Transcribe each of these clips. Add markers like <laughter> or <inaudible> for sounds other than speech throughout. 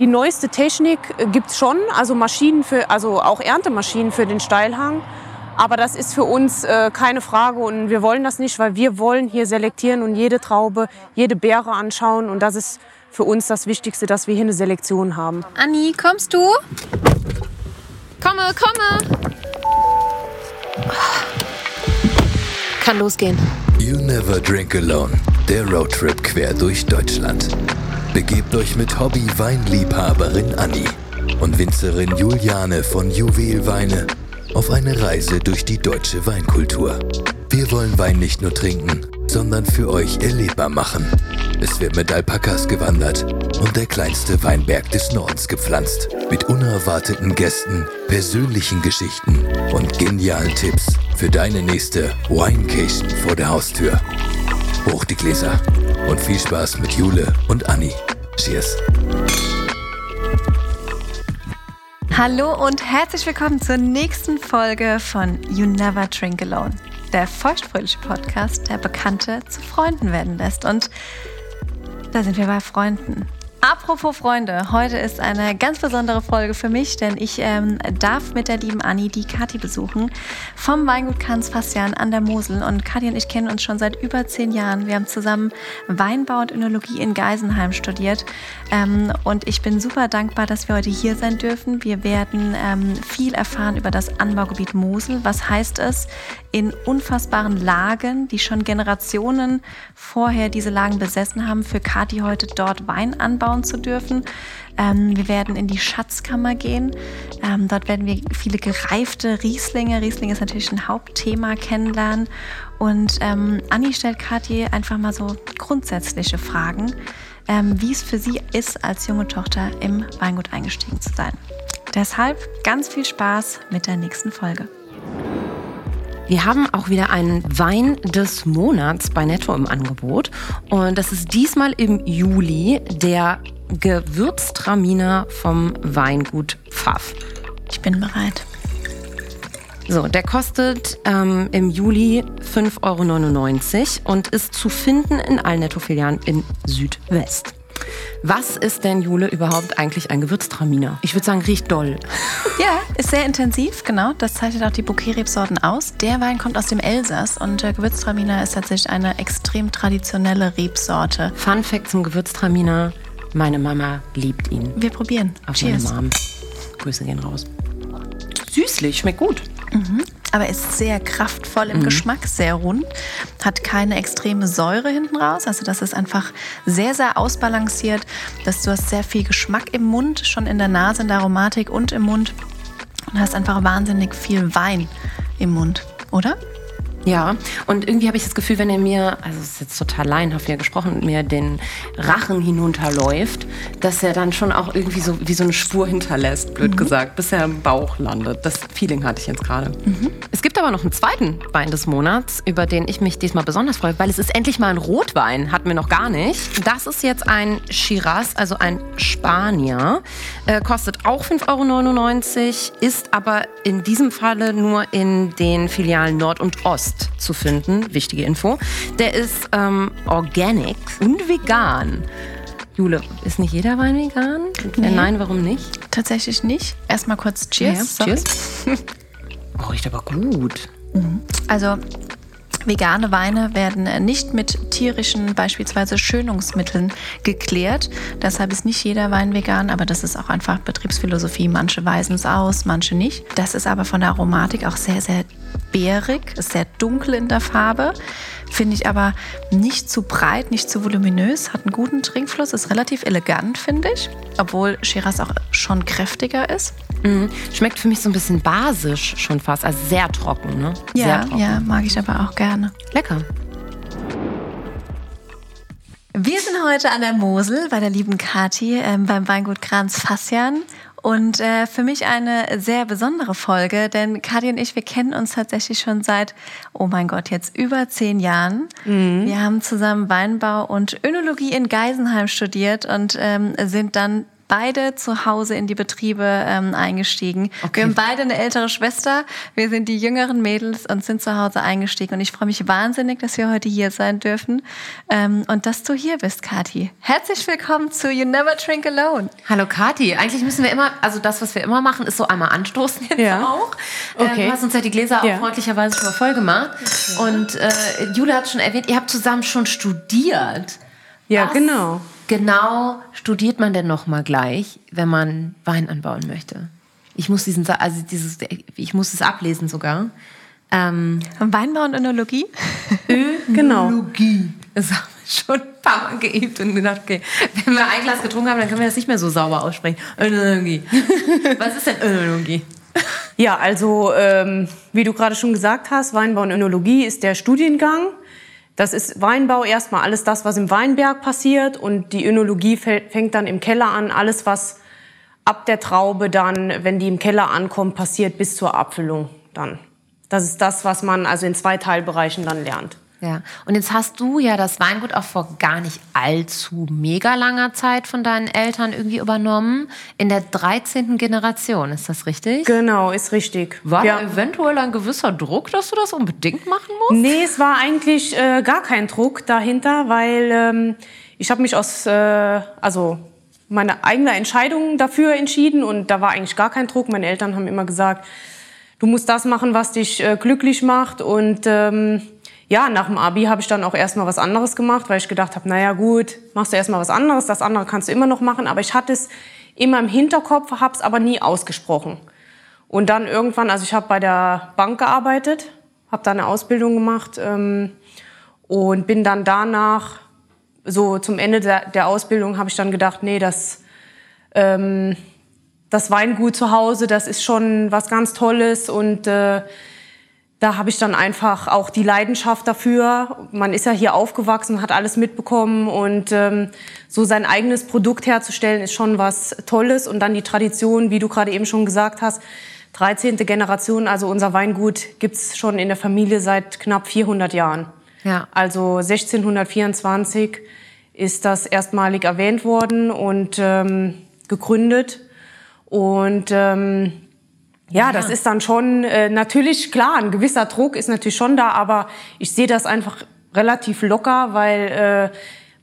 Die neueste Technik gibt es schon, also Maschinen für, also auch Erntemaschinen für den Steilhang. Aber das ist für uns äh, keine Frage und wir wollen das nicht, weil wir wollen hier selektieren und jede Traube, jede Beere anschauen und das ist für uns das Wichtigste, dass wir hier eine Selektion haben. Anni, kommst du? Komme, komme! Kann losgehen. You Never Drink Alone, der Roadtrip quer durch Deutschland. Begebt euch mit Hobby-Weinliebhaberin Anni und Winzerin Juliane von Juwelweine auf eine Reise durch die deutsche Weinkultur. Wir wollen Wein nicht nur trinken, sondern für euch erlebbar machen. Es wird mit Alpakas gewandert und der kleinste Weinberg des Nordens gepflanzt. Mit unerwarteten Gästen, persönlichen Geschichten und genialen Tipps für deine nächste Winecation vor der Haustür. Hoch die Gläser und viel Spaß mit Jule und Anni. Cheers. Hallo und herzlich willkommen zur nächsten Folge von You Never Drink Alone, der feuchtfröhliche Podcast, der Bekannte zu Freunden werden lässt. Und da sind wir bei Freunden. Apropos Freunde, heute ist eine ganz besondere Folge für mich, denn ich ähm, darf mit der lieben Anni die Kathi besuchen vom Weingut Kanz Fassian an der Mosel. Und Kathi und ich kennen uns schon seit über zehn Jahren. Wir haben zusammen Weinbau und Önologie in Geisenheim studiert. Ähm, und ich bin super dankbar, dass wir heute hier sein dürfen. Wir werden ähm, viel erfahren über das Anbaugebiet Mosel. Was heißt es, in unfassbaren Lagen, die schon Generationen vorher diese Lagen besessen haben, für Kathi heute dort Wein anbauen? zu dürfen. Ähm, wir werden in die Schatzkammer gehen. Ähm, dort werden wir viele gereifte Rieslinge, Riesling ist natürlich ein Hauptthema, kennenlernen. Und ähm, Anni stellt Kathi einfach mal so grundsätzliche Fragen, ähm, wie es für sie ist, als junge Tochter im Weingut eingestiegen zu sein. Deshalb ganz viel Spaß mit der nächsten Folge. Wir haben auch wieder einen Wein des Monats bei Netto im Angebot. Und das ist diesmal im Juli der Gewürztraminer vom Weingut Pfaff. Ich bin bereit. So, der kostet ähm, im Juli 5,99 Euro und ist zu finden in allen Netto-Filialen in Südwest. Was ist denn, Jule, überhaupt eigentlich ein Gewürztraminer? Ich würde sagen, riecht doll. <laughs> Ja, ist sehr intensiv, genau. Das zeichnet auch die Bouquet-Rebsorten aus. Der Wein kommt aus dem Elsass und der Gewürztraminer ist tatsächlich eine extrem traditionelle Rebsorte. Fun Fact zum Gewürztraminer: Meine Mama liebt ihn. Wir probieren. Auf Cheers. meine Mom. Grüße gehen raus. Süßlich, schmeckt gut. Mhm. Aber ist sehr kraftvoll im Mhm. Geschmack, sehr rund, hat keine extreme Säure hinten raus. Also das ist einfach sehr, sehr ausbalanciert. Dass du hast sehr viel Geschmack im Mund, schon in der Nase, in der Aromatik und im Mund. Und hast einfach wahnsinnig viel Wein im Mund, oder? Ja, und irgendwie habe ich das Gefühl, wenn er mir, also es ist jetzt total laienhaft er gesprochen, und mir den Rachen hinunterläuft, dass er dann schon auch irgendwie so wie so eine Spur hinterlässt, blöd gesagt, bis er im Bauch landet. Das Feeling hatte ich jetzt gerade. Es gibt aber noch einen zweiten Wein des Monats, über den ich mich diesmal besonders freue, weil es ist endlich mal ein Rotwein, hatten wir noch gar nicht. Das ist jetzt ein Shiraz, also ein Spanier, äh, kostet auch 5,99 Euro, ist aber in diesem Falle nur in den Filialen Nord und Ost zu finden. Wichtige Info. Der ist ähm, organic und vegan. Jule, ist nicht jeder Wein vegan? Nee. Äh, Nein, warum nicht? Tatsächlich nicht. Erstmal kurz Cheers. Ja, cheers. Oh, riecht aber gut. Also vegane Weine werden äh, nicht mit tierischen, beispielsweise Schönungsmitteln geklärt. Deshalb ist nicht jeder Wein vegan, aber das ist auch einfach Betriebsphilosophie. Manche weisen es aus, manche nicht. Das ist aber von der Aromatik auch sehr, sehr beerig, ist sehr dunkel in der Farbe. Finde ich aber nicht zu breit, nicht zu voluminös, hat einen guten Trinkfluss, ist relativ elegant, finde ich. Obwohl Shiraz auch schon kräftiger ist. Mhm. Schmeckt für mich so ein bisschen basisch schon fast, also sehr trocken, ne? sehr Ja, trocken. ja, mag ich aber auch gerne. Lecker. Wir sind heute an der Mosel bei der lieben Kati ähm, beim Weingut Kranz Fassian. Und äh, für mich eine sehr besondere Folge, denn Kati und ich, wir kennen uns tatsächlich schon seit, oh mein Gott, jetzt über zehn Jahren. Wir haben zusammen Weinbau und Önologie in Geisenheim studiert und ähm, sind dann beide zu Hause in die Betriebe ähm, eingestiegen. Okay. Wir haben beide eine ältere Schwester. Wir sind die jüngeren Mädels und sind zu Hause eingestiegen. Und ich freue mich wahnsinnig, dass wir heute hier sein dürfen ähm, und dass du hier bist, Kathi. Herzlich willkommen zu You Never Drink Alone. Hallo Kathi, eigentlich müssen wir immer, also das, was wir immer machen, ist so einmal anstoßen jetzt Ja. auch. Okay. Äh, du hast uns ja die Gläser Ja. auch freundlicherweise schon mal voll gemacht. Und äh, Jule hat schon erwähnt, ihr habt zusammen schon studiert. Ja, Was genau. Genau studiert man denn noch mal gleich, wenn man Wein anbauen möchte? Ich muss diesen, also dieses, ich muss es ablesen sogar. Ähm, Weinbau und Önologie? <laughs> Genau. Önologie. Das haben wir schon ein paar Mal geübt und gedacht, okay, wenn wir ein Glas getrunken haben, dann können wir das nicht mehr so sauber aussprechen. Önologie. <laughs> Was ist denn Önologie? Ja, also ähm, wie du gerade schon gesagt hast, Weinbau und Önologie ist der Studiengang. Das ist Weinbau erstmal alles das, was im Weinberg passiert und die Önologie fängt dann im Keller an, alles was ab der Traube dann, wenn die im Keller ankommt, passiert bis zur Abfüllung dann. Das ist das, was man also in zwei Teilbereichen dann lernt. Ja, und jetzt hast du ja das Weingut auch vor gar nicht allzu mega langer Zeit von deinen Eltern irgendwie übernommen. In der 13. Generation, ist das richtig? Genau, ist richtig. War ja. da eventuell ein gewisser Druck, dass du das unbedingt machen musst? Nee, es war eigentlich äh, gar kein Druck dahinter, weil ähm, ich habe mich aus, äh, also meine eigene Entscheidung dafür entschieden und da war eigentlich gar kein Druck. Meine Eltern haben immer gesagt, du musst das machen, was dich äh, glücklich macht und ähm, ja, nach dem Abi habe ich dann auch erstmal was anderes gemacht, weil ich gedacht habe, naja gut, machst du erstmal was anderes, das andere kannst du immer noch machen, aber ich hatte es immer im Hinterkopf, habe es aber nie ausgesprochen. Und dann irgendwann, also ich habe bei der Bank gearbeitet, habe da eine Ausbildung gemacht ähm, und bin dann danach, so zum Ende der, der Ausbildung, habe ich dann gedacht, nee, das, ähm, das Weingut zu Hause, das ist schon was ganz Tolles und äh, da habe ich dann einfach auch die Leidenschaft dafür. Man ist ja hier aufgewachsen, hat alles mitbekommen und ähm, so sein eigenes Produkt herzustellen ist schon was Tolles und dann die Tradition, wie du gerade eben schon gesagt hast, 13. Generation, also unser Weingut gibt's schon in der Familie seit knapp 400 Jahren. Ja. Also 1624 ist das erstmalig erwähnt worden und ähm, gegründet und ähm, ja, das ist dann schon äh, natürlich klar, ein gewisser Druck ist natürlich schon da, aber ich sehe das einfach relativ locker, weil äh,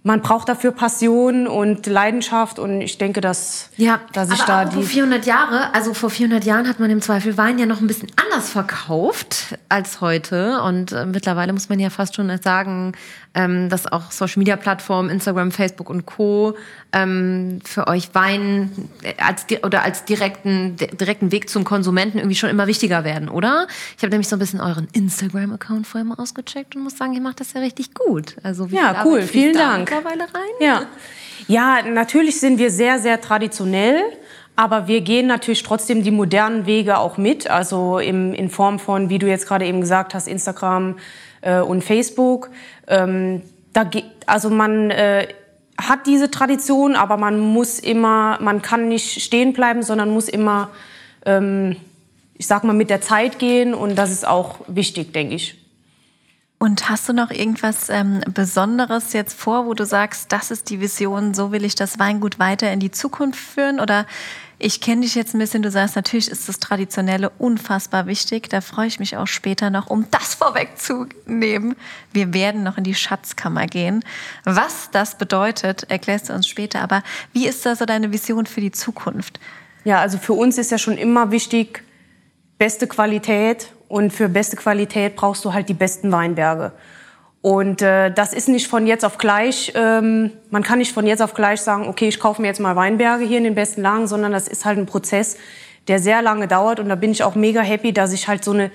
man braucht dafür Passion und Leidenschaft und ich denke, dass, Ja, dass ich aber da die 400 Jahre, also vor 400 Jahren hat man im Zweifel Wein ja noch ein bisschen anders verkauft als heute und äh, mittlerweile muss man ja fast schon sagen, ähm, dass auch Social Media Plattformen, Instagram, Facebook und Co. Ähm, für euch Wein äh, als oder als direkten di- direkten Weg zum Konsumenten irgendwie schon immer wichtiger werden, oder? Ich habe nämlich so ein bisschen euren Instagram Account vorher mal ausgecheckt und muss sagen, ihr macht das ja richtig gut. Also Ja, cool, vielen da Dank. Mittlerweile rein. Ja. ja, natürlich sind wir sehr, sehr traditionell, aber wir gehen natürlich trotzdem die modernen Wege auch mit. Also im, in Form von, wie du jetzt gerade eben gesagt hast, Instagram äh, und Facebook. Ähm, da also man äh, hat diese Tradition, aber man muss immer, man kann nicht stehen bleiben, sondern muss immer, ähm, ich sag mal, mit der Zeit gehen und das ist auch wichtig, denke ich. Und hast du noch irgendwas ähm, Besonderes jetzt vor, wo du sagst, das ist die Vision, so will ich das Weingut weiter in die Zukunft führen? Oder ich kenne dich jetzt ein bisschen, du sagst, natürlich ist das Traditionelle unfassbar wichtig. Da freue ich mich auch später noch, um das vorwegzunehmen. Wir werden noch in die Schatzkammer gehen. Was das bedeutet, erklärst du uns später. Aber wie ist da so deine Vision für die Zukunft? Ja, also für uns ist ja schon immer wichtig, beste Qualität. Und für beste Qualität brauchst du halt die besten Weinberge. Und äh, das ist nicht von jetzt auf gleich, ähm, man kann nicht von jetzt auf gleich sagen, okay, ich kaufe mir jetzt mal Weinberge hier in den besten Lagen, sondern das ist halt ein Prozess, der sehr lange dauert. Und da bin ich auch mega happy, dass ich halt so eine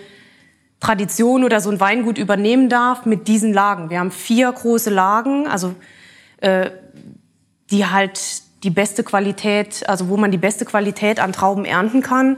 Tradition oder so ein Weingut übernehmen darf mit diesen Lagen. Wir haben vier große Lagen, also äh, die halt die beste Qualität, also wo man die beste Qualität an Trauben ernten kann.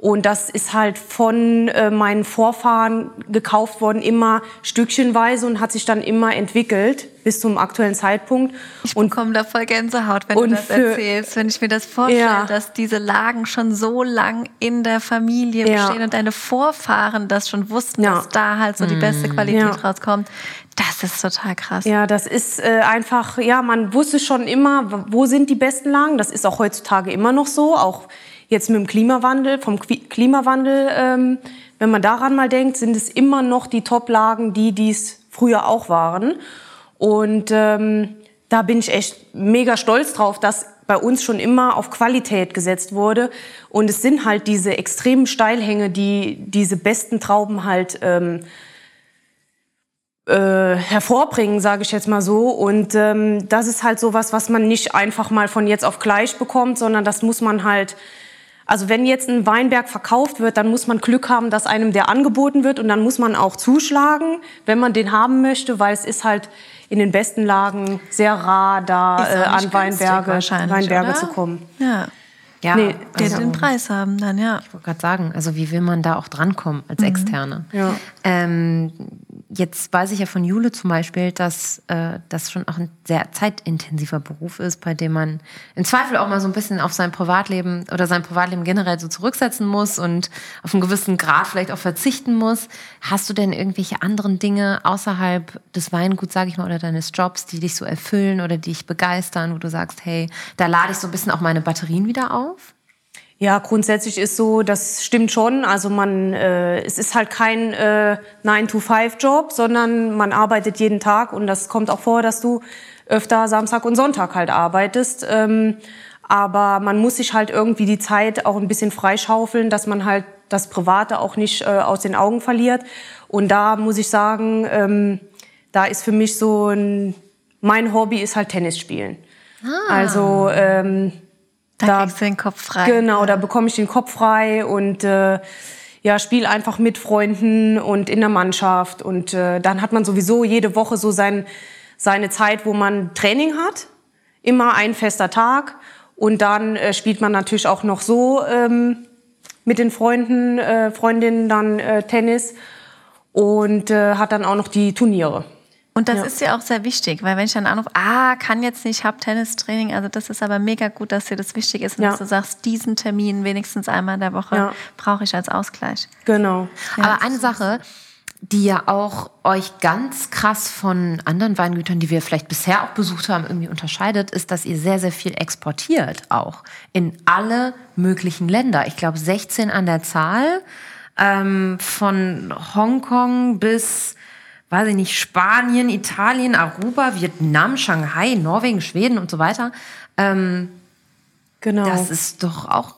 Und das ist halt von äh, meinen Vorfahren gekauft worden, immer stückchenweise und hat sich dann immer entwickelt bis zum aktuellen Zeitpunkt. Ich und bekomme da voll Gänsehaut, wenn und du das für- erzählst, wenn ich mir das vorstelle, Ja. dass diese Lagen schon so lang in der Familie Ja. bestehen und deine Vorfahren das schon wussten, Ja. dass da halt so die beste Qualität Ja. rauskommt. Das ist total krass. Ja, das ist äh, einfach, ja, man wusste schon immer, wo sind die besten Lagen. Das ist auch heutzutage immer noch so, auch jetzt mit dem Klimawandel, vom Klimawandel, ähm, wenn man daran mal denkt, sind es immer noch die Top-Lagen, die dies früher auch waren. Und ähm, da bin ich echt mega stolz drauf, dass bei uns schon immer auf Qualität gesetzt wurde. Und es sind halt diese extremen Steilhänge, die diese besten Trauben halt ähm, äh, hervorbringen, sage ich jetzt mal so. Und ähm, das ist halt so was, was man nicht einfach mal von jetzt auf gleich bekommt, sondern das muss man halt also wenn jetzt ein Weinberg verkauft wird, dann muss man Glück haben, dass einem der angeboten wird und dann muss man auch zuschlagen, wenn man den haben möchte, weil es ist halt in den besten Lagen sehr rar, da äh, an Weinberge, Weinberge zu kommen. Ja. Ja, nee, der also, den Preis haben dann, ja. Ich wollte gerade sagen, also wie will man da auch drankommen als mhm. Externe? Ja. Ähm, jetzt weiß ich ja von Jule zum Beispiel, dass äh, das schon auch ein sehr zeitintensiver Beruf ist, bei dem man im Zweifel auch mal so ein bisschen auf sein Privatleben oder sein Privatleben generell so zurücksetzen muss und auf einen gewissen Grad vielleicht auch verzichten muss. Hast du denn irgendwelche anderen Dinge außerhalb des Weinguts, sage ich mal, oder deines Jobs, die dich so erfüllen oder die dich begeistern, wo du sagst, hey, da lade ich so ein bisschen auch meine Batterien wieder auf? Ja, grundsätzlich ist so, das stimmt schon. Also man, äh, es ist halt kein äh, 9-to-5-Job, sondern man arbeitet jeden Tag und das kommt auch vor, dass du öfter Samstag und Sonntag halt arbeitest. Ähm, aber man muss sich halt irgendwie die Zeit auch ein bisschen freischaufeln, dass man halt das Private auch nicht äh, aus den Augen verliert. Und da muss ich sagen, ähm, da ist für mich so ein, mein Hobby ist halt Tennis spielen. Ah. Also ähm, da, da kriegst du den Kopf frei. Genau, da bekomme ich den Kopf frei und äh, ja, spiele einfach mit Freunden und in der Mannschaft. Und äh, dann hat man sowieso jede Woche so sein, seine Zeit, wo man Training hat. Immer ein fester Tag. Und dann äh, spielt man natürlich auch noch so ähm, mit den Freunden, äh, Freundinnen dann äh, Tennis und äh, hat dann auch noch die Turniere. Und das ja. ist ja auch sehr wichtig, weil wenn ich dann anrufe, ah, kann jetzt nicht, hab Tennistraining, also das ist aber mega gut, dass dir das wichtig ist und ja. dass du sagst, diesen Termin wenigstens einmal in der Woche ja. brauche ich als Ausgleich. Genau. aber eine Sache, die ja auch euch ganz krass von anderen Weingütern, die wir vielleicht bisher auch besucht haben, irgendwie unterscheidet, ist, dass ihr sehr, sehr viel exportiert auch in alle möglichen Länder. Ich glaube 16 an der Zahl, ähm, von Hongkong bis weiß ich nicht, Spanien, Italien, Aruba, Vietnam, Shanghai, Norwegen, Schweden und so weiter. Ähm, genau. Das ist doch auch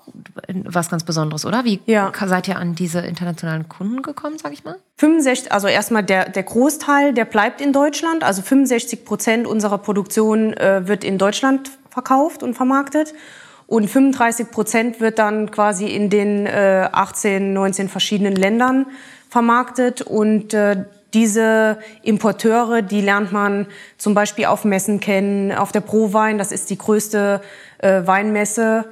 was ganz Besonderes, oder? Wie ja. seid ihr an diese internationalen Kunden gekommen, sag ich mal? 65, also erstmal der, der Großteil, der bleibt in Deutschland. Also 65 Prozent unserer Produktion äh, wird in Deutschland verkauft und vermarktet. Und 35 Prozent wird dann quasi in den äh, 18, 19 verschiedenen Ländern vermarktet. Und äh, diese Importeure, die lernt man zum Beispiel auf Messen kennen, auf der ProWein, das ist die größte äh, Weinmesse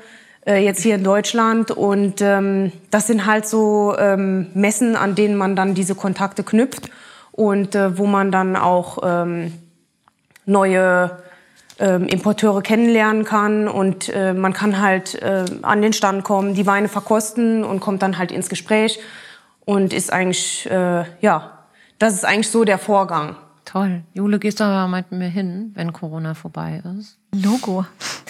äh, jetzt hier in Deutschland. Und ähm, das sind halt so ähm, Messen, an denen man dann diese Kontakte knüpft und äh, wo man dann auch ähm, neue ähm, Importeure kennenlernen kann und äh, man kann halt äh, an den Stand kommen, die Weine verkosten und kommt dann halt ins Gespräch und ist eigentlich äh, ja das ist eigentlich so der Vorgang. Toll. Jule, gehst du aber mit mir hin, wenn Corona vorbei ist? Logo.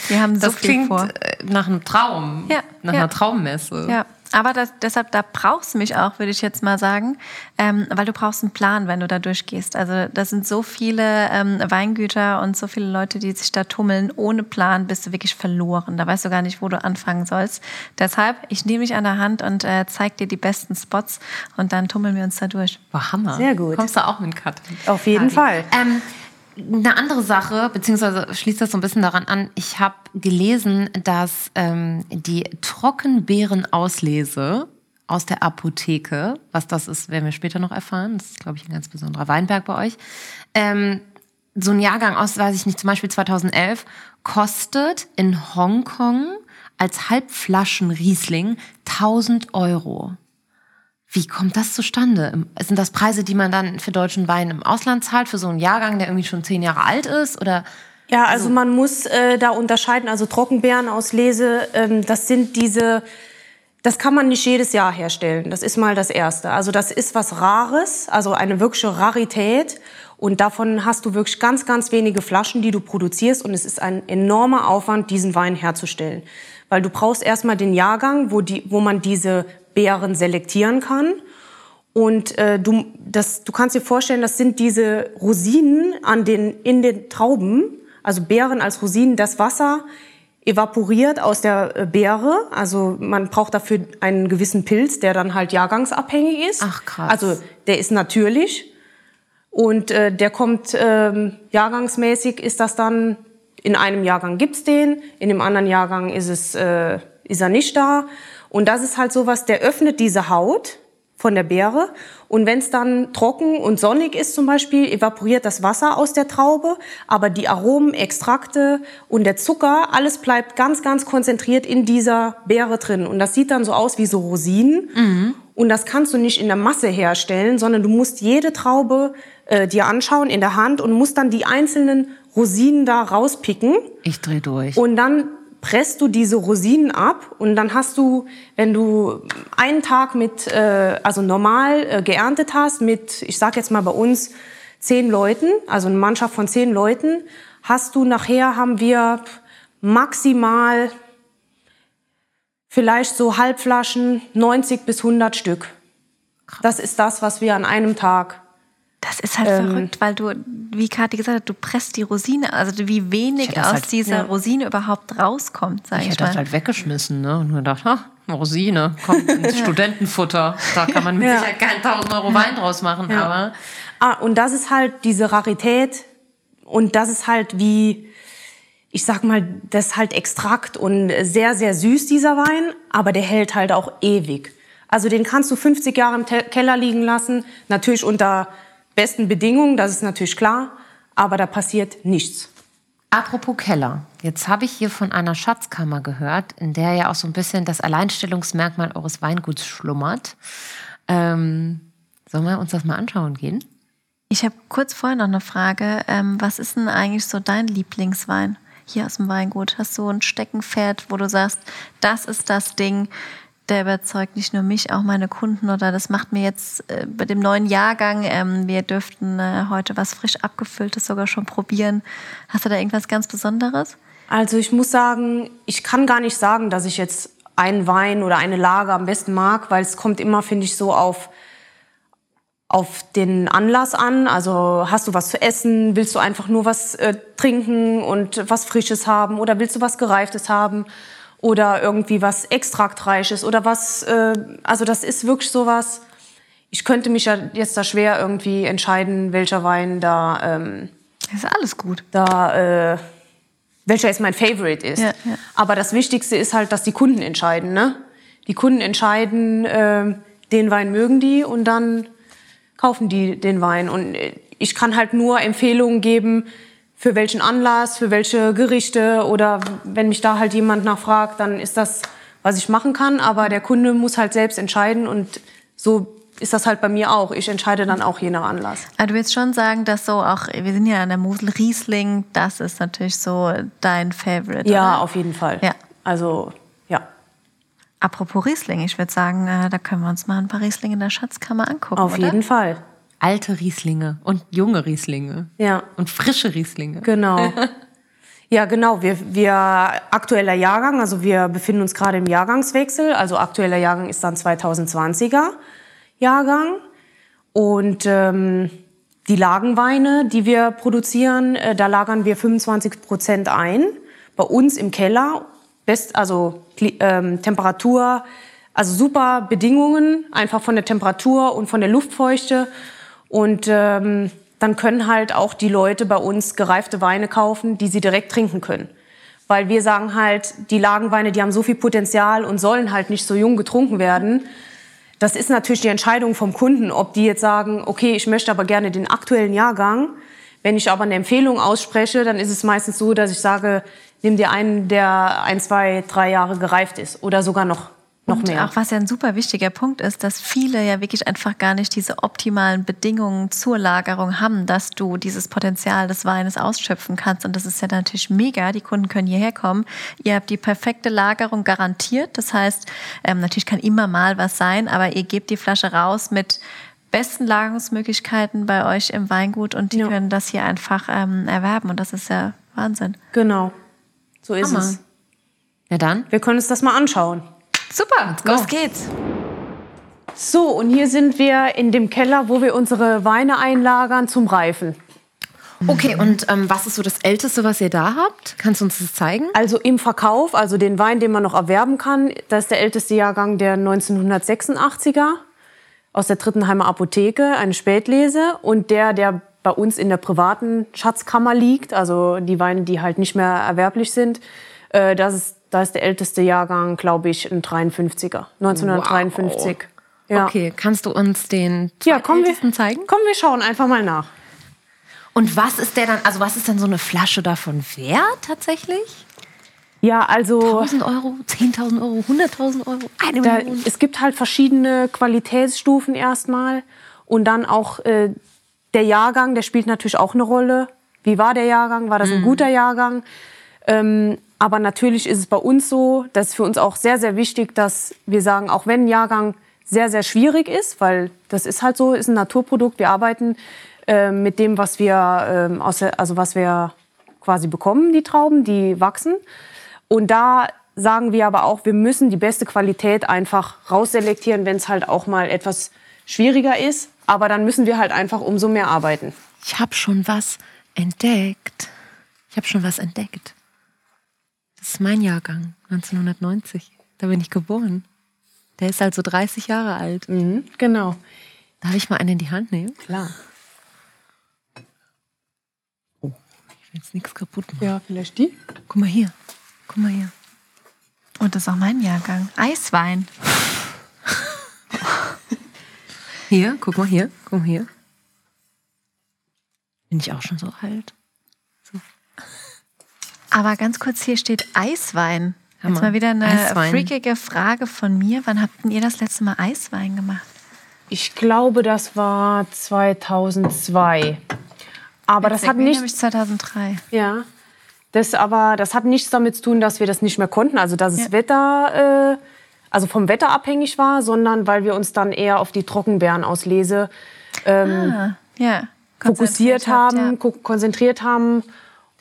Wir haben so das viel klingt vor. Äh, nach einem Traum, ja, nach ja. einer Traummesse. Ja. Aber das, deshalb, da brauchst du mich auch, würde ich jetzt mal sagen, ähm, weil du brauchst einen Plan, wenn du da durchgehst. Also das sind so viele ähm, Weingüter und so viele Leute, die sich da tummeln. Ohne Plan bist du wirklich verloren. Da weißt du gar nicht, wo du anfangen sollst. Deshalb, ich nehme dich an der Hand und äh, zeig dir die besten Spots und dann tummeln wir uns da durch. War Hammer. Sehr gut. Kommst du auch mit Katrin? Auf jeden Fall. Ähm, eine andere Sache, beziehungsweise schließt das so ein bisschen daran an, ich habe gelesen, dass ähm, die Trockenbeerenauslese aus der Apotheke, was das ist, werden wir später noch erfahren, das ist, glaube ich, ein ganz besonderer Weinberg bei euch, ähm, so ein Jahrgang aus, weiß ich nicht, zum Beispiel 2011, kostet in Hongkong als Halbflaschen Riesling 1000 Euro. Wie kommt das zustande? Sind das Preise, die man dann für deutschen Wein im Ausland zahlt, für so einen Jahrgang, der irgendwie schon zehn Jahre alt ist? Oder ja, also, also man muss äh, da unterscheiden. Also Trockenbeeren aus Lese, ähm, das sind diese, das kann man nicht jedes Jahr herstellen. Das ist mal das Erste. Also das ist was Rares, also eine wirkliche Rarität. Und davon hast du wirklich ganz, ganz wenige Flaschen, die du produzierst. Und es ist ein enormer Aufwand, diesen Wein herzustellen. Weil du brauchst erstmal den Jahrgang, wo, die, wo man diese Beeren selektieren kann. Und äh, du, das, du kannst dir vorstellen, das sind diese Rosinen an den, in den Trauben, also Beeren als Rosinen, das Wasser evaporiert aus der äh, Beere. Also man braucht dafür einen gewissen Pilz, der dann halt jahrgangsabhängig ist. Ach, krass. Also der ist natürlich. Und äh, der kommt ähm, jahrgangsmäßig, ist das dann, in einem Jahrgang gibt's den, in dem anderen Jahrgang ist, es, äh, ist er nicht da. Und das ist halt sowas, der öffnet diese Haut von der Beere. Und wenn es dann trocken und sonnig ist zum Beispiel, evaporiert das Wasser aus der Traube, aber die Aromen, Extrakte und der Zucker, alles bleibt ganz, ganz konzentriert in dieser Beere drin. Und das sieht dann so aus wie so Rosinen. Mhm. Und das kannst du nicht in der Masse herstellen, sondern du musst jede Traube äh, dir anschauen in der Hand und musst dann die einzelnen Rosinen da rauspicken. Ich dreh durch. Und dann presst du diese Rosinen ab und dann hast du, wenn du einen Tag mit, äh, also normal äh, geerntet hast, mit, ich sag jetzt mal bei uns, zehn Leuten, also eine Mannschaft von zehn Leuten, hast du nachher, haben wir maximal vielleicht so Halbflaschen, 90 bis 100 Stück. Das ist das, was wir an einem Tag das ist halt ähm, verrückt, weil du, wie Kathi gesagt hat, du presst die Rosine, also wie wenig aus halt, dieser ja. Rosine überhaupt rauskommt, sag ich, ich hätte das halt weggeschmissen, ne? Und mir gedacht, ha, Rosine, kommt <laughs> ins Studentenfutter. Da kann man mit ja. Sicherheit keinen 1000 Euro Wein draus machen, ja. aber. Ah, und das ist halt diese Rarität und das ist halt wie, ich sag mal, das ist halt Extrakt und sehr, sehr süß, dieser Wein, aber der hält halt auch ewig. Also den kannst du 50 Jahre im Keller liegen lassen, natürlich unter besten Bedingungen, das ist natürlich klar, aber da passiert nichts. Apropos Keller. Jetzt habe ich hier von einer Schatzkammer gehört, in der ja auch so ein bisschen das Alleinstellungsmerkmal eures Weinguts schlummert. Ähm, sollen wir uns das mal anschauen gehen? Ich habe kurz vorher noch eine Frage. Ähm, was ist denn eigentlich so dein Lieblingswein hier aus dem Weingut? Hast du ein Steckenpferd, wo du sagst, das ist das Ding, der überzeugt nicht nur mich, auch meine Kunden oder das macht mir jetzt äh, bei dem neuen Jahrgang, ähm, wir dürften äh, heute was frisch abgefülltes sogar schon probieren. Hast du da irgendwas ganz Besonderes? Also ich muss sagen, ich kann gar nicht sagen, dass ich jetzt einen Wein oder eine Lage am besten mag, weil es kommt immer, finde ich, so auf auf den Anlass an. Also hast du was zu essen? Willst du einfach nur was äh, trinken und was Frisches haben? Oder willst du was Gereiftes haben? Oder irgendwie was Extraktreiches oder was, äh, also das ist wirklich sowas. Ich könnte mich ja jetzt da schwer irgendwie entscheiden, welcher Wein da. Ähm, ist alles gut. Da, äh, welcher jetzt mein Favorite ist. Ja, ja. Aber das Wichtigste ist halt, dass die Kunden entscheiden. Ne? Die Kunden entscheiden, äh, den Wein mögen die und dann kaufen die den Wein. Und äh, ich kann halt nur Empfehlungen geben, für welchen Anlass, für welche Gerichte oder wenn mich da halt jemand nachfragt, dann ist das, was ich machen kann. Aber der Kunde muss halt selbst entscheiden und so ist das halt bei mir auch. Ich entscheide dann auch je nach Anlass. Aber du willst schon sagen, dass so auch, wir sind ja an der Mosel Riesling, das ist natürlich so dein Favorite. Ja, oder? auf jeden Fall. Ja. Also, ja. Apropos Riesling, ich würde sagen, äh, da können wir uns mal ein paar Riesling in der Schatzkammer angucken. Auf oder? jeden Fall alte Rieslinge und junge Rieslinge. Ja. Und frische Rieslinge. Genau. <laughs> Ja, genau. Wir, wir aktueller Jahrgang, also wir befinden uns gerade im Jahrgangswechsel. Also aktueller Jahrgang ist dann 2020er Jahrgang. Und ähm, die Lagenweine, die wir produzieren, äh, da lagern wir 25 Prozent ein. Bei uns im Keller, best, also ähm, Temperatur, also super Bedingungen, einfach von der Temperatur und von der Luftfeuchte. Und ähm, dann können halt auch die Leute bei uns gereifte Weine kaufen, die sie direkt trinken können. Weil wir sagen halt, die Lagenweine, die haben so viel Potenzial und sollen halt nicht so jung getrunken werden. Das ist natürlich die Entscheidung vom Kunden, ob die jetzt sagen, okay, ich möchte aber gerne den aktuellen Jahrgang. Wenn ich aber eine Empfehlung ausspreche, dann ist es meistens so, dass ich sage, nimm dir einen, der ein, zwei, drei Jahre gereift ist oder sogar noch noch und mehr. auch was ja ein super wichtiger Punkt ist, dass viele ja wirklich einfach gar nicht diese optimalen Bedingungen zur Lagerung haben, dass du dieses Potenzial des Weines ausschöpfen kannst. Und das ist ja natürlich mega. Die Kunden können hierher kommen. Ihr habt die perfekte Lagerung garantiert. Das heißt, ähm, natürlich kann immer mal was sein, aber ihr gebt die Flasche raus mit besten Lagerungsmöglichkeiten bei euch im Weingut und die Ja. können das hier einfach ähm, erwerben. Und das ist ja Wahnsinn. Genau. So ist Hammer. es. Ja dann. Wir können uns das mal anschauen. Super, los geht's. So, und hier sind wir in dem Keller, wo wir unsere Weine einlagern zum Reifen. Okay, und ähm, was ist so das Älteste, was ihr da habt? Kannst du uns das zeigen? Also im Verkauf, also den Wein, den man noch erwerben kann, das ist der älteste Jahrgang der 1986er aus der Trittenheimer Apotheke, eine Spätlese. Und der, der bei uns in der privaten Schatzkammer liegt, also die Weine, die halt nicht mehr erwerblich sind, äh, das ist, da ist der älteste Jahrgang, glaube ich, ein 53er, 1953. Ja. Okay, kannst du uns den Ja, kommen wir, zeigen? Komm, wir schauen einfach mal nach. Und was ist der dann, also was ist denn so eine Flasche davon wert tatsächlich? Ja, also 1000 Euro, 10.000 Euro, 100.000 Euro, eine da, Million? es gibt halt verschiedene Qualitätsstufen erstmal und dann auch äh, der Jahrgang, der spielt natürlich auch eine Rolle. Wie war der Jahrgang? War das ein guter Jahrgang? Ähm, aber natürlich ist es bei uns so, das ist für uns auch sehr, sehr wichtig, dass wir sagen, auch wenn ein Jahrgang sehr, sehr schwierig ist, weil das ist halt so, ist ein Naturprodukt. Wir arbeiten äh, mit dem, was wir, ähm, aus also was wir quasi bekommen, die Trauben, die wachsen. Und da sagen wir aber auch, wir müssen die beste Qualität einfach rausselektieren, wenn es halt auch mal etwas schwieriger ist. Aber dann müssen wir halt einfach umso mehr arbeiten. Ich habe schon was entdeckt. Ich habe schon was entdeckt. Das ist mein Jahrgang, 1990. Da bin ich geboren. Der ist also 30 Jahre alt. Mhm, genau. Darf ich mal einen in die Hand nehmen? Klar. Ich will jetzt nichts kaputt machen. Ja, vielleicht die? Guck mal hier. Guck mal hier. Und das ist auch mein Jahrgang. Eiswein. <laughs> Hier, guck mal hier. Guck mal hier. Bin ich auch schon so alt? Aber ganz kurz, hier steht Eiswein. Hammer. Jetzt mal wieder eine Eiswein. freakige Frage von mir. Wann habt denn ihr das letzte Mal Eiswein gemacht? Ich glaube, das war 2002. Aber das Witzig, hat mir nicht, nämlich 2003. ja, das aber das hat nichts damit zu tun, dass wir das nicht mehr konnten. Also dass es Ja. Wetter, äh, also vom Wetter abhängig war, sondern weil wir uns dann eher auf die Trockenbeerenauslese ähm, Ah, ja. fokussiert haben, ko- konzentriert haben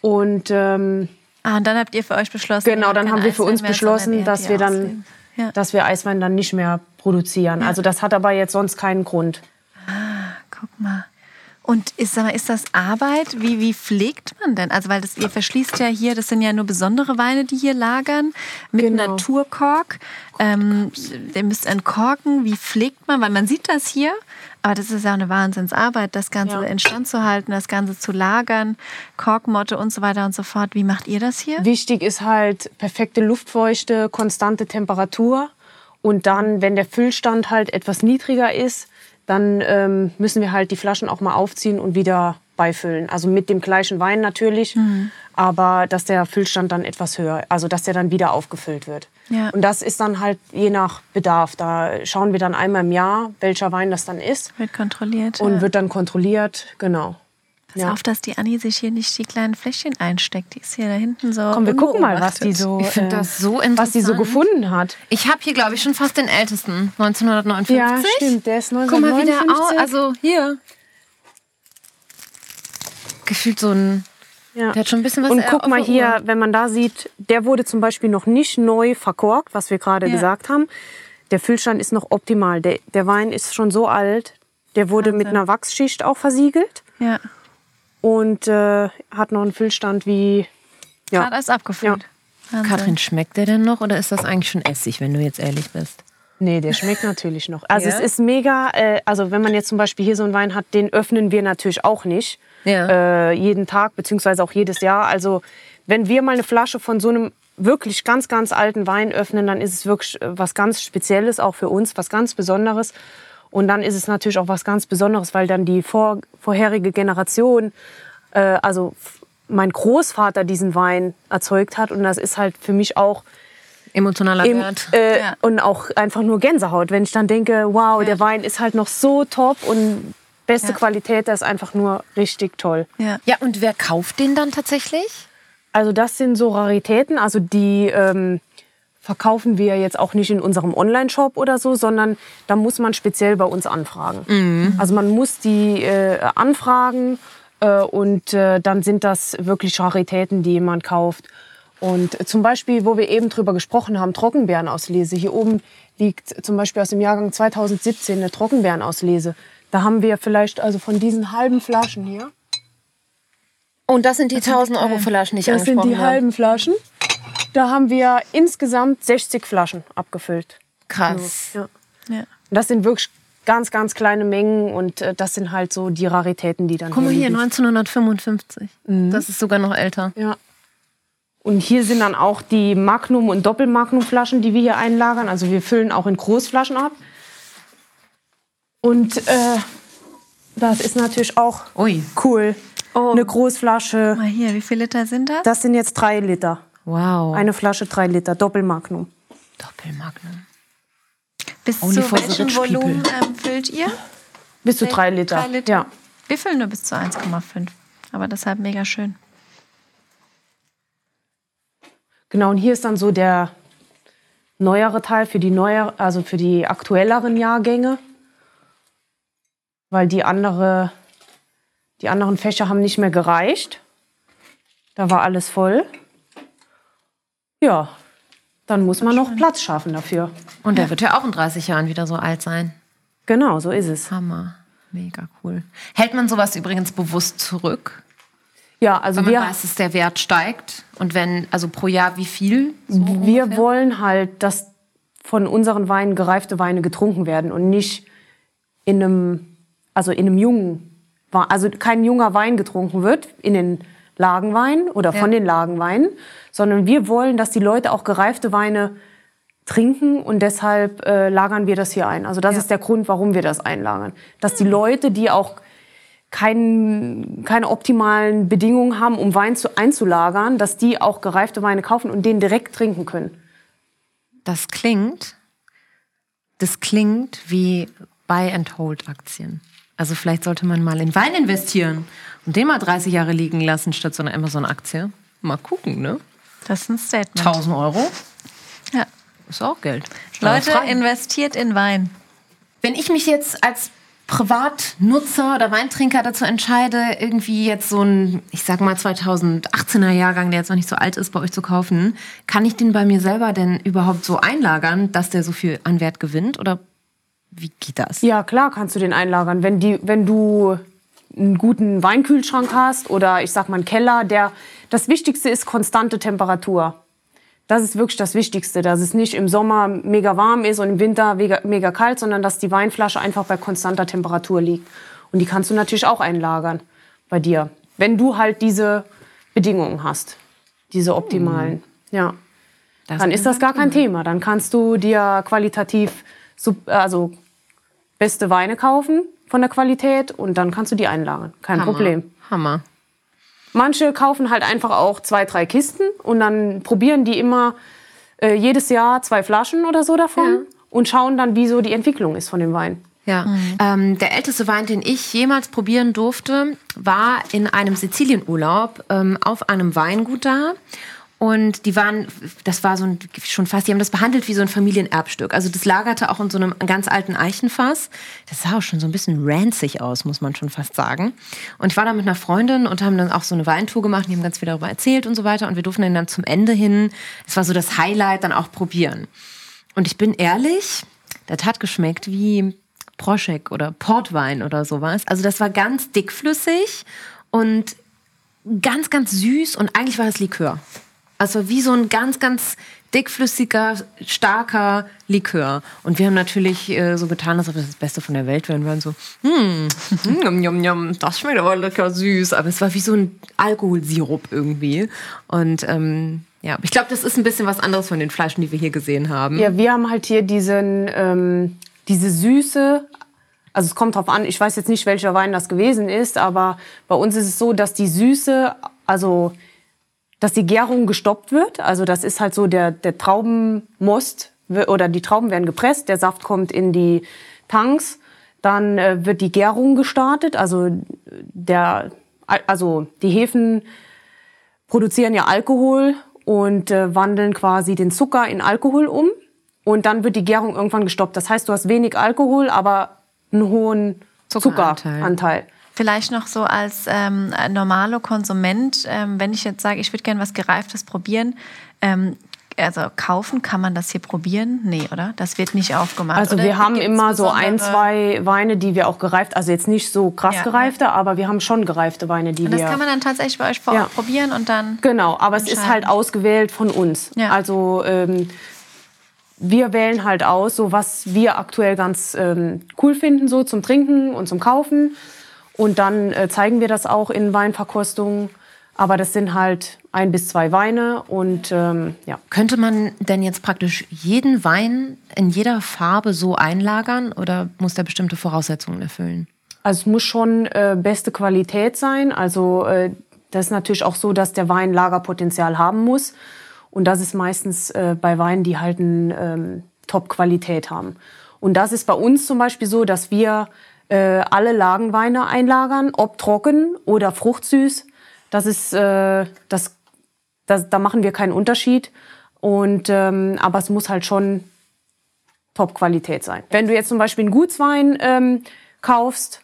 und ähm, Ah, und dann habt ihr für euch beschlossen. Genau, dann haben wir für Eiswein uns beschlossen, dass wir dann. Ja. dass wir Eiswein dann nicht mehr produzieren. Also das hat aber jetzt sonst keinen Grund. Guck mal. Und ist, sag mal, ist das Arbeit? Wie, wie pflegt man denn? Also, weil das, ihr verschließt ja hier, das sind ja nur besondere Weine, die hier lagern, mit Genau. Naturkork. Ähm, ihr müsst entkorken. Wie pflegt man? Weil man sieht das hier, aber das ist ja eine Wahnsinnsarbeit, das Ganze Ja. instand zu halten, das Ganze zu lagern, Korkmotte und so weiter und so fort. Wie macht ihr das hier? Wichtig ist halt perfekte Luftfeuchte, konstante Temperatur. Und dann, wenn der Füllstand halt etwas niedriger ist, dann ähm, müssen wir halt die Flaschen auch mal aufziehen und wieder beifüllen. Also mit dem gleichen Wein natürlich, aber dass der Füllstand dann etwas höher, also dass der dann wieder aufgefüllt wird. Ja. Und das ist dann halt je nach Bedarf. Da schauen wir dann einmal im Jahr, welcher Wein das dann ist Wird kontrolliert. und ja. wird dann kontrolliert. Genau. Pass ja. auf, dass die Anni sich hier nicht die kleinen Fläschchen einsteckt. Die ist hier da hinten so. Komm, wir gucken mal, was die so, Ich find äh, das so was die so interessant. gefunden hat. Ich habe hier, glaube ich, schon fast den ältesten. 1959. Ja, stimmt. Der ist Guck mal, wie der 1959. au- Also hier. Gefühlt so ein. Ja. Der hat schon ein bisschen was Und guck mal hier, Uhr. wenn man da sieht, der wurde zum Beispiel noch nicht neu verkorkt, was wir gerade Ja. gesagt haben. Der Füllstand ist noch optimal. Der, der Wein ist schon so alt. Der wurde mit Wahnsinn. einer Wachsschicht auch versiegelt Ja, und äh, hat noch einen Füllstand wie. Ja. gerade alles abgefüllt. Wahnsinn. Katrin, schmeckt der denn noch oder ist das eigentlich schon Essig, wenn du jetzt ehrlich bist? Nee, der schmeckt natürlich noch. Also Ja? es ist mega, äh, also wenn man jetzt zum Beispiel hier so einen Wein hat, den öffnen wir natürlich auch nicht. Ja. Äh, jeden Tag, beziehungsweise auch jedes Jahr. Also wenn wir mal eine Flasche von so einem wirklich ganz, ganz alten Wein öffnen, dann ist es wirklich äh, was ganz Spezielles, auch für uns, was ganz Besonderes. Und dann ist es natürlich auch was ganz Besonderes, weil dann die vor, vorherige Generation, äh, also mein Großvater diesen Wein erzeugt hat. Und das ist halt für mich auch Emotionaler Eben, Wert. äh, Ja. Und auch einfach nur Gänsehaut, wenn ich dann denke, wow, der Wein ist halt noch so top und beste Ja. Qualität, der ist einfach nur richtig toll. Ja. Ja, und wer kauft den dann tatsächlich? Also das sind so Raritäten, also die ähm, verkaufen wir jetzt auch nicht in unserem Online-Shop oder so, sondern da muss man speziell bei uns anfragen. Also man muss die äh, anfragen äh, und äh, dann sind das wirklich Raritäten, die jemand kauft. Und zum Beispiel, wo wir eben drüber gesprochen haben, Trockenbeerenauslese. Hier oben liegt zum Beispiel aus dem Jahrgang 2017 eine Trockenbeerenauslese. Da haben wir vielleicht also von diesen halben Flaschen hier, Und das sind die 1000 Euro Flaschen, die ich das sind die habe. halben Flaschen, da haben wir insgesamt 60 Flaschen abgefüllt. Krass. Ja. Ja. Das sind wirklich ganz, ganz kleine Mengen und äh, das sind halt so die Raritäten, die dann Guck mal hier, liegen. 1955. Das ist sogar noch älter. Ja. Und hier sind dann auch die Magnum- und Doppelmagnum-Flaschen, die wir hier einlagern. Also wir füllen auch in Großflaschen ab. Und äh, das ist natürlich auch Ui. cool. Oh. Eine Großflasche. Mal hier, wie viele Liter sind das? Das sind jetzt drei Liter. Wow. Eine Flasche drei Liter, Doppelmagnum. Doppelmagnum. Bis Only zu welchem. Volumen ähm, füllt ihr? Bis zu drei Liter. Drei Liter? Ja. Wir füllen nur bis zu 1,5. Aber deshalb mega schön. Genau, und hier ist dann so der neuere Teil für die neuer, also für die aktuelleren Jahrgänge. Weil die andere, die anderen Fächer haben nicht mehr gereicht. Da war alles voll. Ja, dann muss man noch Platz schaffen dafür. Und der wird ja auch in 30 Jahren wieder so alt sein. Genau, so ist es. Hammer. Mega cool. Hält man sowas übrigens bewusst zurück? Ja, also Wenn man wir, weiß, dass der Wert steigt. Und wenn, also pro Jahr wie viel? So wir ungefähr? wollen halt, dass von unseren Weinen gereifte Weine getrunken werden und nicht in einem, also in einem jungen, also kein junger Wein getrunken wird in den Lagenweinen oder von den Lagenweinen, sondern wir wollen, dass die Leute auch gereifte Weine trinken und deshalb äh, lagern wir das hier ein. Also das ist der Grund, warum wir das einlagern. Dass die Leute, die auch kein, keine optimalen Bedingungen haben, um Wein zu, einzulagern, dass die auch gereifte Weine kaufen und den direkt trinken können. Das klingt, das klingt wie Buy-and-Hold-Aktien. Also vielleicht sollte man mal in Wein investieren und den mal 30 Jahre liegen lassen statt so einer Amazon-Aktie. Mal gucken, ne? Das ist ein Statement. 1000 Euro Ja. ist auch Geld. Leute, investiert in Wein. Wenn ich mich jetzt als Privatnutzer oder Weintrinker dazu entscheide, irgendwie jetzt so ein, ich sag mal 2018er Jahrgang, der jetzt noch nicht so alt ist, bei euch zu kaufen, kann ich den bei mir selber denn überhaupt so einlagern, dass der so viel an Wert gewinnt? Oder wie geht das? Ja, klar kannst du den einlagern. Wenn, die, wenn du einen guten Weinkühlschrank hast oder ich sag mal einen Keller, der, das Wichtigste ist konstante Temperatur. Das ist wirklich das Wichtigste, dass es nicht im Sommer mega warm ist und im Winter mega, mega kalt, sondern dass die Weinflasche einfach bei konstanter Temperatur liegt. Und die kannst du natürlich auch einlagern bei dir, wenn du halt diese Bedingungen hast, diese optimalen. Ja. Das Dann ist das gar kein Thema. Dann kannst du dir qualitativ, also beste Weine kaufen von der Qualität und dann kannst du die einlagern. Kein Hammer. Problem. Hammer. Manche kaufen halt einfach auch zwei, drei Kisten und dann probieren die immer äh, jedes Jahr zwei Flaschen oder so davon und schauen dann, wie so die Entwicklung ist von dem Wein. Ja, ähm, der älteste Wein, den ich jemals probieren durfte, war in einem Sizilienurlaub ähm, auf einem Weingut da. Und die waren, das war so ein, schon fast, die haben das behandelt wie so ein Familienerbstück. Also das lagerte auch in so einem ganz alten Eichenfass. Das sah auch schon so ein bisschen ranzig aus, muss man schon fast sagen. Und ich war da mit einer Freundin und haben dann auch so eine Weintour gemacht. Die haben ganz viel darüber erzählt und so weiter. Und wir durften dann zum Ende hin, das war so das Highlight, dann auch probieren. Und ich bin ehrlich, das hat geschmeckt wie Proschek oder Portwein oder sowas. Also das war ganz dickflüssig und ganz, ganz süß und eigentlich war das Likör. Also wie so ein ganz, ganz dickflüssiger, starker Likör. Und wir haben natürlich äh, so getan, als ob das das Beste von der Welt wäre. Und wir waren so, hm, hm, yum, yum, das schmeckt aber lecker süß. Aber es war wie so ein Alkoholsirup irgendwie. Und ähm, ja, ich glaube, das ist ein bisschen was anderes von den Flaschen, die wir hier gesehen haben. Ja, wir haben halt hier diesen, ähm, diese Süße. Also es kommt drauf an, ich weiß jetzt nicht, welcher Wein das gewesen ist, aber bei uns ist es so, dass die Süße, also dass die Gärung gestoppt wird. Also das ist halt so, der, der Traubenmost oder die Trauben werden gepresst, der Saft kommt in die Tanks, dann äh, wird die Gärung gestartet. Also, der, also die Hefen produzieren ja Alkohol und äh, wandeln quasi den Zucker in Alkohol um. Und dann wird die Gärung irgendwann gestoppt. Das heißt, du hast wenig Alkohol, aber einen hohen Zuckeranteil. Zuckeranteil. Vielleicht noch so als ähm, normaler Konsument, ähm, wenn ich jetzt sage, ich würde gerne was Gereiftes probieren, ähm, also kaufen, kann man das hier probieren? Nee, oder? Das wird nicht aufgemacht. Also oder? wir haben Gibt's immer so ein, zwei Weine, die wir auch gereift, also jetzt nicht so krass Ja. gereifte, aber wir haben schon gereifte Weine, die Und das wir... kann man dann tatsächlich bei euch vor Ja. Ort probieren und dann. Genau, aber es ist halt ausgewählt von uns. Also ähm, wir wählen halt aus, so was wir aktuell ganz ähm, cool finden, so zum Trinken und zum Kaufen. Und dann äh, zeigen wir das auch in Weinverkostungen. Aber das sind halt ein bis zwei Weine und ähm, ja. Könnte man denn jetzt praktisch jeden Wein in jeder Farbe so einlagern oder muss der bestimmte Voraussetzungen erfüllen? Also es muss schon äh, beste Qualität sein. Also äh, das ist natürlich auch so, dass der Wein Lagerpotenzial haben muss. Und das ist meistens äh, bei Weinen, die halt eine ähm, Top-Qualität haben. Und das ist bei uns zum Beispiel so, dass wir äh, alle Lagenweine einlagern, ob trocken oder fruchtsüß. Das ist, äh, das, das, da machen wir keinen Unterschied. Und, ähm, aber es muss halt schon Top-Qualität sein. Wenn du jetzt zum Beispiel einen Gutswein ähm, kaufst,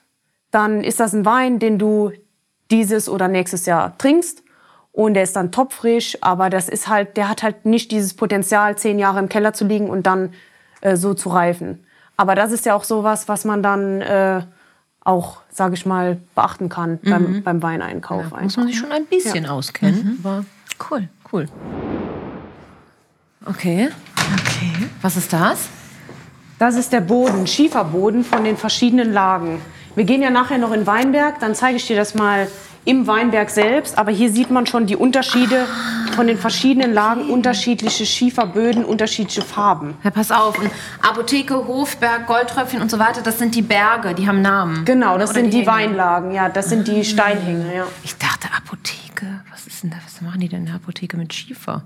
dann ist das ein Wein, den du dieses oder nächstes Jahr trinkst. Und der ist dann topfrisch, aber das ist halt, der hat halt nicht dieses Potenzial, zehn Jahre im Keller zu liegen und dann äh, so zu reifen. Aber das ist ja auch sowas, was man dann äh, auch, sage ich mal, beachten kann beim, beim Weineinkauf. Muss einfach. man sich schon ein bisschen auskennen. Aber Cool. cool. Okay. Okay. Was ist das? Das ist der Boden, Schieferboden von den verschiedenen Lagen. Wir gehen ja nachher noch in Weinberg, dann zeige ich dir das mal im Weinberg selbst. Aber hier sieht man schon die Unterschiede von den verschiedenen Lagen, unterschiedliche Schieferböden, unterschiedliche Farben. Ja, pass auf. Und Apotheke, Hofberg, Goldtröpfchen und so weiter, das sind die Berge, die haben Namen. Genau, das Oder sind die, Hänge. Weinlagen, ja, das sind die Steinhänge, ja. Ich dachte Apotheke. Was ist denn da? Was machen die denn in der Apotheke mit Schiefer?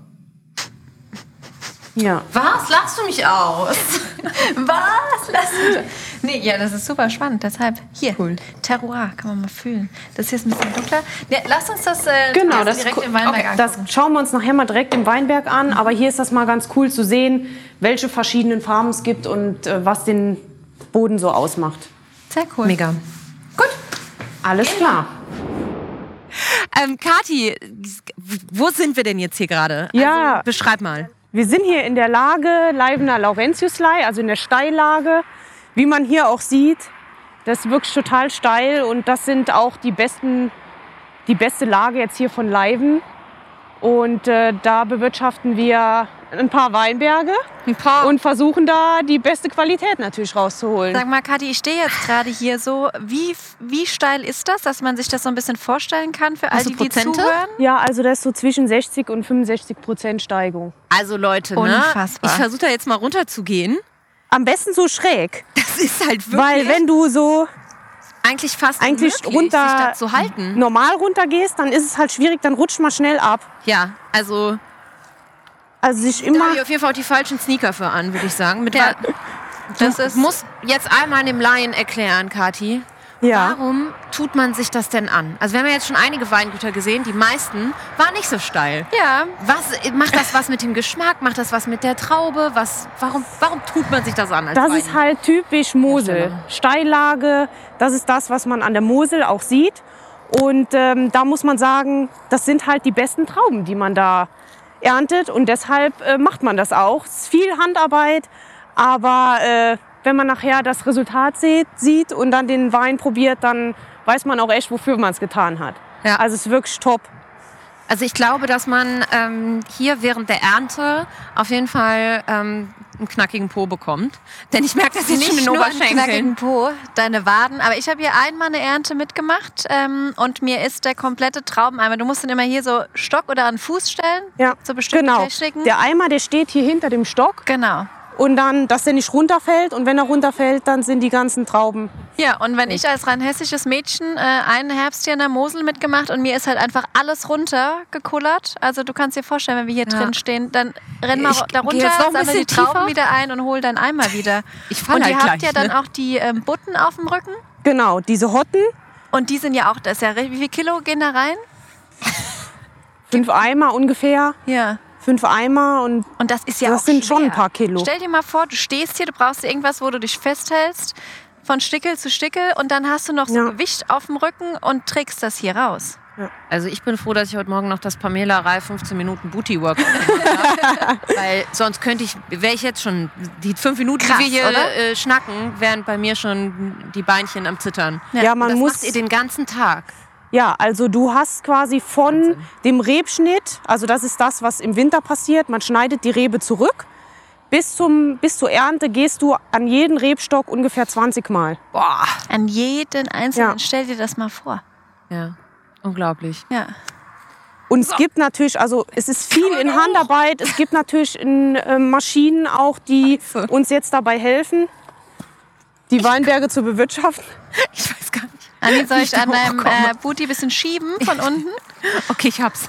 Ja. Was? Lachst du mich aus? <laughs> Was? Lass mich. Nee, ja, das ist super spannend. Deshalb hier. Terroir, kann man mal fühlen. Das hier ist ein bisschen dunkler. Ja, lass uns das, äh, Genau, das, direkt im Weinberg okay, angucken. das schauen wir uns nachher mal direkt im Weinberg an. Aber hier ist das mal ganz cool zu sehen, welche verschiedenen Farben es gibt und äh, was den Boden so ausmacht. Sehr cool. Mega. Alles klar. Ähm, Kathi, wo sind wir denn jetzt hier gerade? Ja. Also, beschreib mal. Wir sind hier in der Lage Leibener Laurentiuslei, also in der Steillage. Wie man hier auch sieht, das ist wirklich total steil und das sind auch die besten, die beste Lage jetzt hier von Leiven. Und äh, da bewirtschaften wir ein paar Weinberge Ein paar. und versuchen da die beste Qualität natürlich rauszuholen. Sag mal, Kathi, ich stehe jetzt gerade hier so. Wie, wie steil ist das, dass man sich das so ein bisschen vorstellen kann für all du die, die zuhören? Ja, also das ist so zwischen 60 und 65 Prozent Steigung. Also Leute, ne? Unfassbar. Ich versuche da jetzt mal runterzugehen. Am besten so schräg, <laughs> Das ist halt wirklich weil wenn du so eigentlich fast eigentlich unmöglich, runter sich da zu halten. normal runtergehst, dann ist es halt schwierig, dann rutscht man schnell ab. Ja, also Also sich da immer habe ich auf jeden Fall auch die falschen Sneaker für an, würde ich sagen. Mit wa- Das ist- musst jetzt einmal dem Laien erklären, Kathi. ja. Warum tut man sich das denn an? Also wir haben ja jetzt schon einige Weingüter gesehen, die meisten waren nicht so steil. Ja, Was macht das was mit dem Geschmack? Macht das was mit der Traube? Was, warum, warum tut man sich das an? Das Wein? ist halt typisch Mosel. Steillage, das ist das, was man an der Mosel auch sieht. Und ähm, da muss man sagen, das sind halt die besten Trauben, die man da erntet. Und deshalb äh, macht man das auch. Es ist viel Handarbeit, aber äh, wenn man nachher das Resultat sieht, sieht und dann den Wein probiert, dann weiß man auch echt, wofür man es getan hat. Ja. Also es ist wirklich top. Also ich glaube, dass man ähm, hier während der Ernte auf jeden Fall ähm, einen knackigen Po bekommt. Denn ich merke das jetzt schon in nicht den nur einen knackigen Po, deine Waden. Aber ich habe hier einmal eine Ernte mitgemacht ähm, und mir ist der komplette Traubeneimer. Du musst den immer hier so Stock oder an Fuß stellen. Ja, So bestimmte genau. Techniken. Der Eimer, der steht hier hinter dem Stock. Genau. Und dann, dass der nicht runterfällt. Und wenn er runterfällt, dann sind die ganzen Trauben Ja, und wenn ich als rein hessisches Mädchen äh, einen Herbst hier in der Mosel mitgemacht und mir ist halt einfach alles runtergekullert. Also du kannst dir vorstellen, wenn wir hier Ja. drin stehen, dann renn mal Ich da runter, jetzt noch ein sammel die Trauben tiefer. wieder ein und hol deinen Eimer wieder. Ich und halt ihr habt gleich, ja dann ne? auch die ähm, Butten auf dem Rücken. Genau, diese Hotten, Und die sind ja auch, das ist ja, wie viel Kilo gehen da rein? fünf Eimer ungefähr. Ja. Fünf Eimer und Und das ist ja Das auch sind schon schwer. ein paar Kilo. Stell dir mal vor, du stehst hier, du brauchst irgendwas, wo du dich festhältst, von Stickel zu Stickel und dann hast du noch so Ja. Gewicht auf dem Rücken und trägst das hier raus. Also ich bin froh, dass ich heute Morgen noch das Pamela Reif 15 Minuten Booty Workout gemacht habe. <laughs> Weil sonst könnte ich, wäre ich jetzt schon, die fünf Minuten, Krass, die wir hier äh, schnacken, wären bei mir schon die Beinchen am Zittern. ja, man das muss macht ihr den ganzen Tag. Ja, also du hast quasi von dem Rebschnitt, also das ist das, was im Winter passiert, man schneidet die Rebe zurück. Bis, zum, bis zur Ernte gehst du an jeden Rebstock ungefähr 20 Mal. Boah. An jeden einzelnen, Ja. stell dir das mal vor. Ja, unglaublich. Ja. Und es gibt natürlich, also es ist viel in Handarbeit, es gibt natürlich in, äh, Maschinen auch, die uns jetzt dabei helfen, die Weinberge zu bewirtschaften. <laughs> Ich weiß gar nicht. Anni, soll ich an deinem äh, Booty ein bisschen schieben von unten? <laughs> Okay, ich hab's.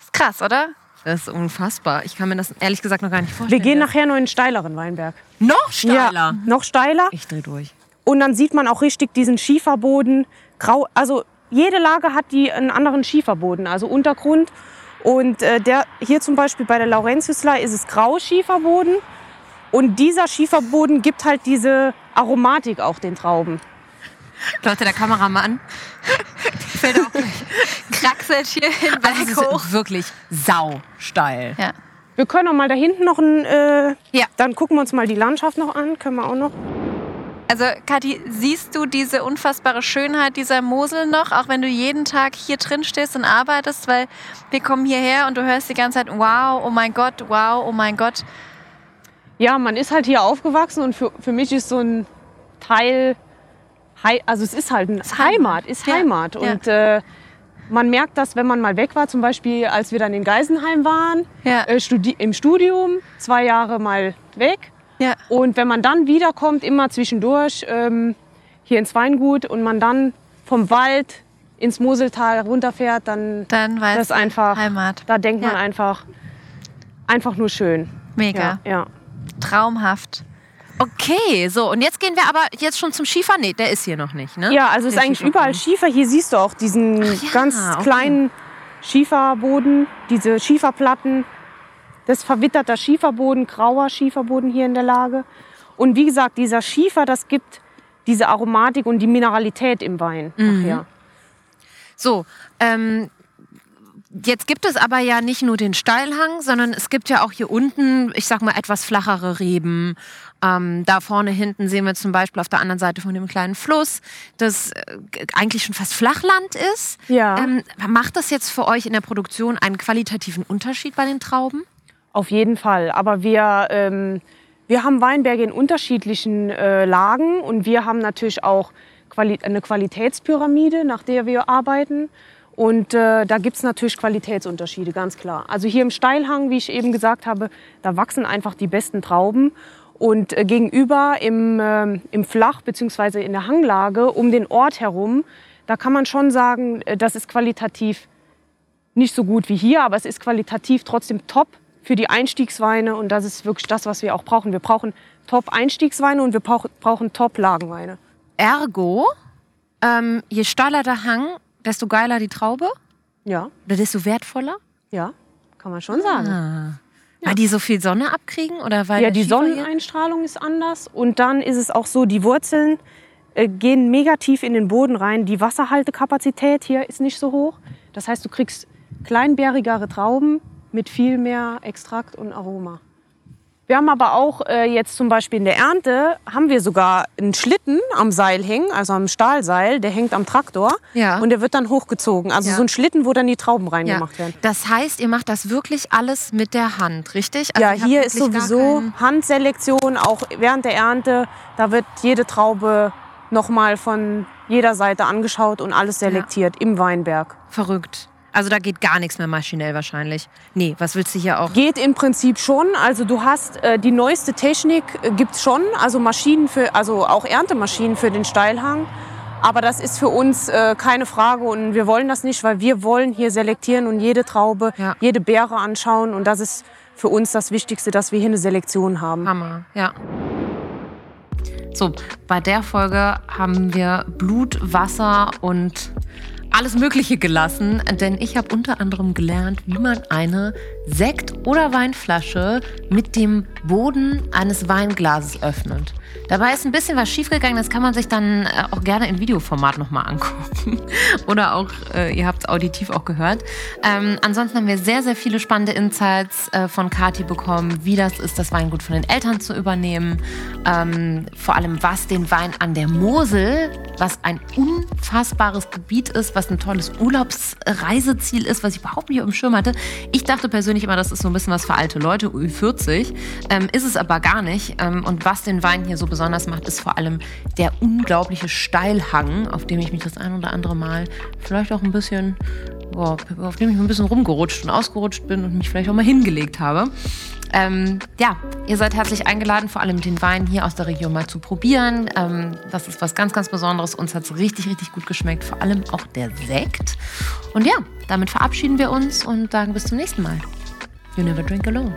Ist krass, oder? Das ist unfassbar. Ich kann mir das ehrlich gesagt noch gar nicht vorstellen. Wir gehen nachher noch in einen steileren Weinberg. noch steiler. Ja, noch steiler. Ich dreh durch. Und dann sieht man auch richtig diesen Schieferboden. Grau, also jede Lage hat die einen anderen Schieferboden, also Untergrund. Und äh, der, hier zum Beispiel bei der Laurentiusler ist es Grauschieferboden. Und dieser Schieferboden gibt halt diese Aromatik auch den Trauben. Leute, der Kameramann fällt auch gleich. Kraxelt hier hin, Also es hoch. ist wirklich sausteil. Ja. Wir können auch mal da hinten noch ein, äh, Ja. dann gucken wir uns mal die Landschaft noch an, können wir auch noch. Also, Kathi, siehst du diese unfassbare Schönheit dieser Mosel noch, auch wenn du jeden Tag hier drin stehst und arbeitest? Weil wir kommen hierher und du hörst die ganze Zeit, wow, oh mein Gott, wow, oh mein Gott. Ja, man ist halt hier aufgewachsen und für, für mich ist so ein Teil, also es ist halt ein Ist Heimat, ist Heimat. ja. Und äh, man merkt das, wenn man mal weg war, zum Beispiel als wir dann in Geisenheim waren, Ja. äh, studi im Studium, zwei Jahre mal weg. Ja. Und wenn man dann wiederkommt, immer zwischendurch ähm, hier ins Weingut und man dann vom Wald ins Moseltal runterfährt, dann Dann weißt das einfach, Heimat. da denkt man einfach, einfach nur schön. Mega. Ja. Traumhaft. Okay, so und jetzt gehen wir aber jetzt schon zum Schiefer. Nee, der ist hier noch nicht, ne? Ja, also es ist Der eigentlich Schieferboden. überall Schiefer. Hier siehst du auch diesen ja, ganz okay. kleinen Schieferboden, diese Schieferplatten. Das ist verwitterter Schieferboden, grauer Schieferboden hier in der Lage. Und wie gesagt, dieser Schiefer, das gibt diese Aromatik und die Mineralität im Wein Mhm. nachher. So, ähm, jetzt gibt es aber ja nicht nur den Steilhang, sondern es gibt ja auch hier unten, ich sag mal, etwas flachere Reben. Ähm, da vorne hinten sehen wir zum Beispiel auf der anderen Seite von dem kleinen Fluss, das äh, eigentlich schon fast Flachland ist. Ja. Ähm, macht das jetzt für euch in der Produktion einen qualitativen Unterschied bei den Trauben? Auf jeden Fall. Aber wir, ähm, wir haben Weinberge in unterschiedlichen äh, Lagen und wir haben natürlich auch Quali eine Qualitätspyramide, nach der wir arbeiten. Und äh, da gibt es natürlich Qualitätsunterschiede, ganz klar. Also hier im Steilhang, wie ich eben gesagt habe, da wachsen einfach die besten Trauben. Und äh, gegenüber im, ähm, im Flach- bzw. in der Hanglage um den Ort herum, da kann man schon sagen, äh, das ist qualitativ nicht so gut wie hier, aber es ist qualitativ trotzdem top für die Einstiegsweine und das ist wirklich das, was wir auch brauchen. Wir brauchen Top-Einstiegsweine und wir brauch- brauchen Top-Lagenweine. Ergo, ähm, je steiler der Hang, desto geiler die Traube Ja, oder desto wertvoller? ja, kann man schon sagen. Weil die so viel Sonne abkriegen oder weil Ja, die Schiefer hier- Sonneneinstrahlung ist anders und dann ist es auch so, die Wurzeln äh, gehen mega tief in den Boden rein. Die Wasserhaltekapazität hier ist nicht so hoch. Das heißt, du kriegst kleinbärigere Trauben mit viel mehr Extrakt und Aroma. Wir haben aber auch äh, jetzt zum Beispiel in der Ernte, haben wir sogar einen Schlitten am Seil hängen, also am Stahlseil, der hängt am Traktor Ja. und der wird dann hochgezogen. Also Ja. so ein Schlitten, wo dann die Trauben Ja. reingemacht werden. Das heißt, ihr macht das wirklich alles mit der Hand, richtig? Also ja, hier ist sowieso Handselektion, auch während der Ernte. Da wird jede Traube nochmal von jeder Seite angeschaut und alles selektiert im Weinberg. verrückt. Also da geht gar nichts mehr maschinell wahrscheinlich. Nee, was willst du hier auch? Geht im Prinzip schon. Also du hast äh, die neueste Technik äh, gibt's schon, also Maschinen für, also auch Erntemaschinen für den Steilhang. Aber das ist für uns äh, keine Frage und wir wollen das nicht, weil wir wollen hier selektieren und jede Traube, Ja. jede Beere anschauen und das ist für uns das Wichtigste, dass wir hier eine Selektion haben. Hammer, ja. So, bei der Folge haben wir Blut, Wasser und alles Mögliche gelassen, denn ich habe unter anderem gelernt, wie man eine Sekt- oder Weinflasche mit dem Boden eines Weinglases öffnet. Dabei ist ein bisschen was schiefgegangen, das kann man sich dann äh, auch gerne im Videoformat nochmal angucken. <laughs> Oder auch, äh, ihr habt es auditiv auch gehört. Ähm, ansonsten haben wir sehr, sehr viele spannende Insights äh, von Kati bekommen, wie das ist, das Weingut von den Eltern zu übernehmen. Ähm, vor allem, was den Wein an der Mosel, was ein unfassbares Gebiet ist, was ein tolles Urlaubsreiseziel ist, was ich überhaupt nicht auf dem Schirm hatte. Ich dachte persönlich immer, das ist so ein bisschen was für alte Leute, Ü40. Ähm, ist es aber gar nicht. Ähm, und was den Wein hier so besonders macht, ist vor allem der unglaubliche Steilhang, auf dem ich mich das ein oder andere Mal vielleicht auch ein bisschen, boah, auf dem ich ein bisschen rumgerutscht und ausgerutscht bin und mich vielleicht auch mal hingelegt habe. Ähm, ja, ihr seid herzlich eingeladen, vor allem den Wein hier aus der Region mal zu probieren. Ähm, das ist was ganz, ganz Besonderes. Uns hat es richtig, richtig gut geschmeckt. Vor allem auch der Sekt. Und ja, damit verabschieden wir uns und sagen bis zum nächsten Mal. You never drink alone.